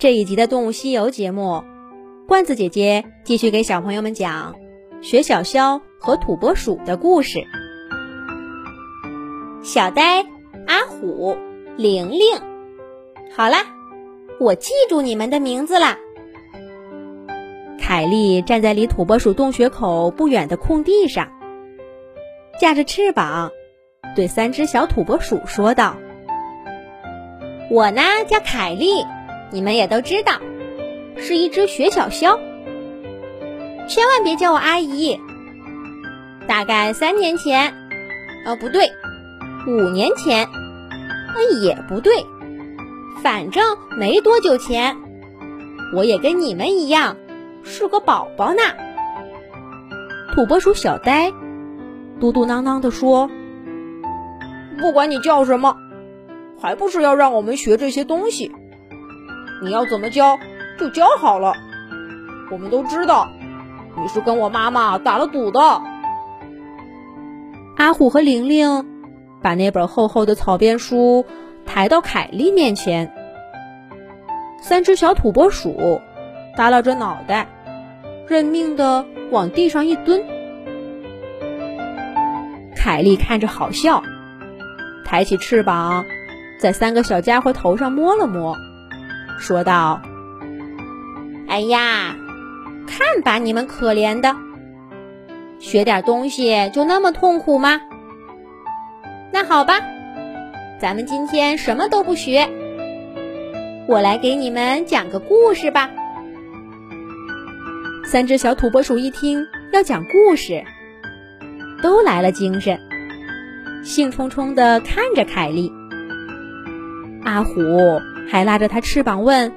这一集的《动物西游》节目，罐子姐姐继续给小朋友们讲雪小枭和土拨鼠的故事。小呆、阿虎、玲玲，好啦，我记住你们的名字啦。凯莉站在离土拨鼠洞穴口不远的空地上，架着翅膀，对三只小土拨鼠说道：“我呢叫凯莉，你们也都知道，是一只雪小枭。千万别叫我阿姨。大概三年前，哦不对，五年前，呃也不对，反正没多久前，我也跟你们一样。”是个宝宝呢，土拨鼠小呆嘟嘟囔囔地说：“不管你叫什么，还不是要让我们学这些东西？你要怎么教就教好了。我们都知道你是跟我妈妈打了赌的。”阿虎和玲玲把那本厚厚的草编书抬到凯莉面前，三只小土拨鼠。耷拉着脑袋，认命的往地上一蹲。凯莉看着好笑，抬起翅膀，在三个小家伙头上摸了摸，说道：“哎呀，看把你们可怜的，学点东西就那么痛苦吗？那好吧，咱们今天什么都不学，我来给你们讲个故事吧。”三只小土拨鼠一听要讲故事，都来了精神，兴冲冲地看着凯莉。阿虎还拉着他翅膀问：“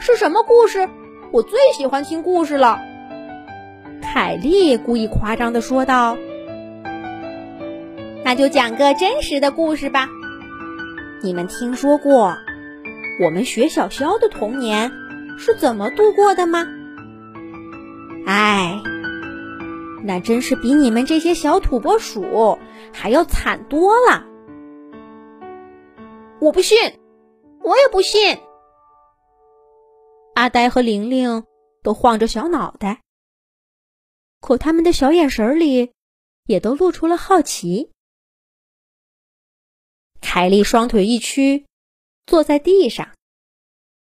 是什么故事？我最喜欢听故事了。”凯莉故意夸张地说道：“那就讲个真实的故事吧。你们听说过我们雪小肖的童年是怎么度过的吗？”哎，那真是比你们这些小土拨鼠还要惨多了！我不信，我也不信。阿呆和玲玲都晃着小脑袋，可他们的小眼神里也都露出了好奇。凯莉双腿一屈，坐在地上，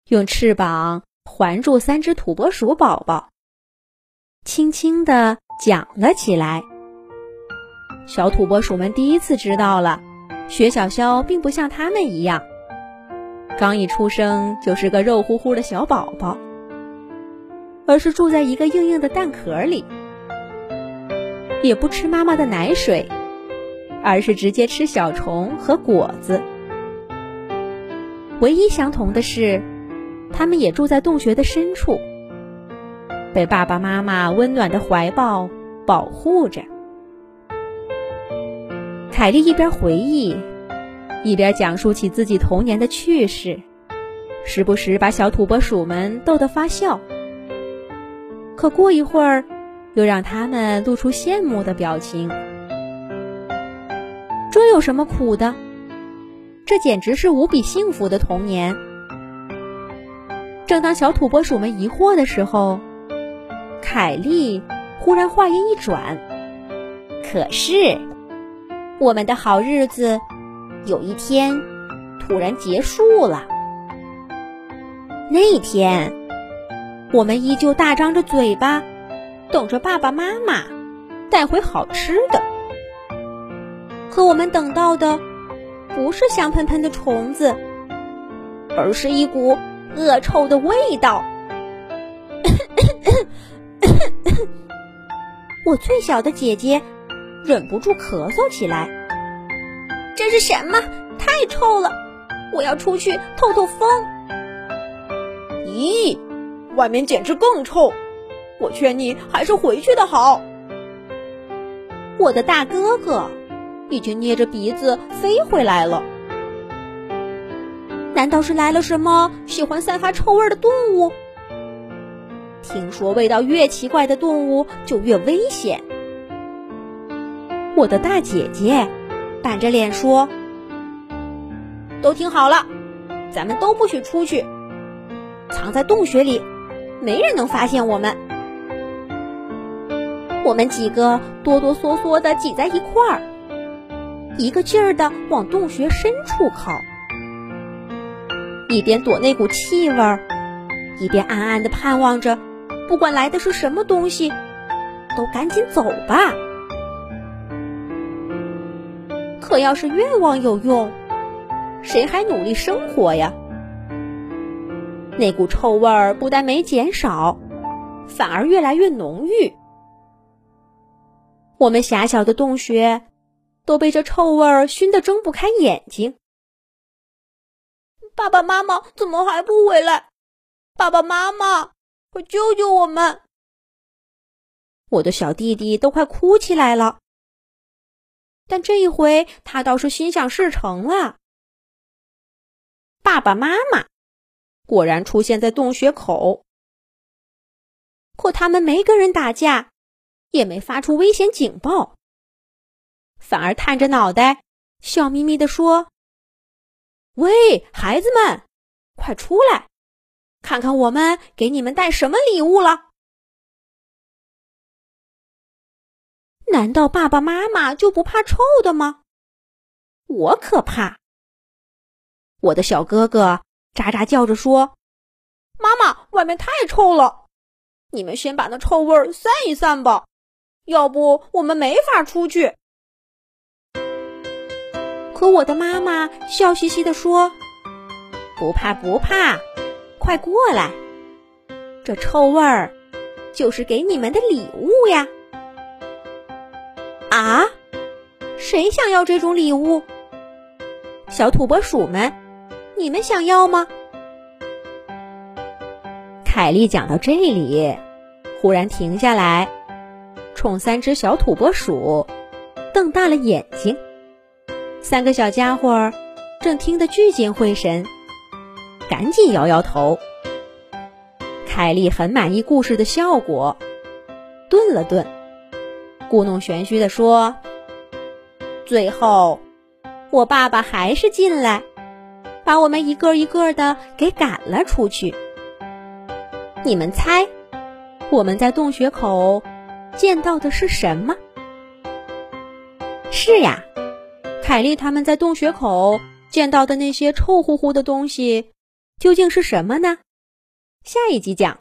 用翅膀环住三只土拨鼠宝宝。轻轻地讲了起来。小土拨鼠们第一次知道了，雪小肖并不像他们一样，刚一出生就是个肉乎乎的小宝宝，而是住在一个硬硬的蛋壳里，也不吃妈妈的奶水，而是直接吃小虫和果子。唯一相同的是，他们也住在洞穴的深处。被爸爸妈妈温暖的怀抱保护着，凯莉一边回忆，一边讲述起自己童年的趣事，时不时把小土拨鼠们逗得发笑。可过一会儿，又让他们露出羡慕的表情。这有什么苦的？这简直是无比幸福的童年。正当小土拨鼠们疑惑的时候，凯莉忽然话音一转，可是我们的好日子有一天突然结束了。那天，我们依旧大张着嘴巴，等着爸爸妈妈带回好吃的。可我们等到的不是香喷喷的虫子，而是一股恶臭的味道。我最小的姐姐忍不住咳嗽起来。这是什么？太臭了！我要出去透透风。咦，外面简直更臭！我劝你还是回去的好。我的大哥哥已经捏着鼻子飞回来了。难道是来了什么喜欢散发臭味的动物？听说味道越奇怪的动物就越危险。我的大姐姐板着脸说：“都听好了，咱们都不许出去，藏在洞穴里，没人能发现我们。我们几个哆哆嗦嗦的挤在一块儿，一个劲儿的往洞穴深处靠，一边躲那股气味儿，一边暗暗的盼望着，不管来的是什么东西，都赶紧走吧。可要是愿望有用，谁还努力生活呀？那股臭味儿不但没减少，反而越来越浓郁。我们狭小的洞穴都被这臭味儿熏得睁不开眼睛。爸爸妈妈怎么还不回来？爸爸妈妈，快救救我们！我的小弟弟都快哭起来了。但这一回，他倒是心想事成了。爸爸妈妈果然出现在洞穴口，可他们没跟人打架，也没发出危险警报，反而探着脑袋，笑眯眯的说：“喂，孩子们，快出来，看看我们给你们带什么礼物了。”难道爸爸妈妈就不怕臭的吗？我可怕！我的小哥哥喳喳叫着说：“妈妈，外面太臭了，你们先把那臭味散一散吧，要不我们没法出去。”可我的妈妈笑嘻嘻的说：“不怕不怕，快过来，这臭味儿就是给你们的礼物呀。”啊！谁想要这种礼物？小土拨鼠们，你们想要吗？凯莉讲到这里，忽然停下来，冲三只小土拨鼠瞪大了眼睛。三个小家伙正听得聚精会神，赶紧摇摇头。凯莉很满意故事的效果，顿了顿。故弄玄虚的说：“最后，我爸爸还是进来，把我们一个一个的给赶了出去。你们猜，我们在洞穴口见到的是什么？是呀，凯莉他们在洞穴口见到的那些臭乎乎的东西，究竟是什么呢？下一集讲。”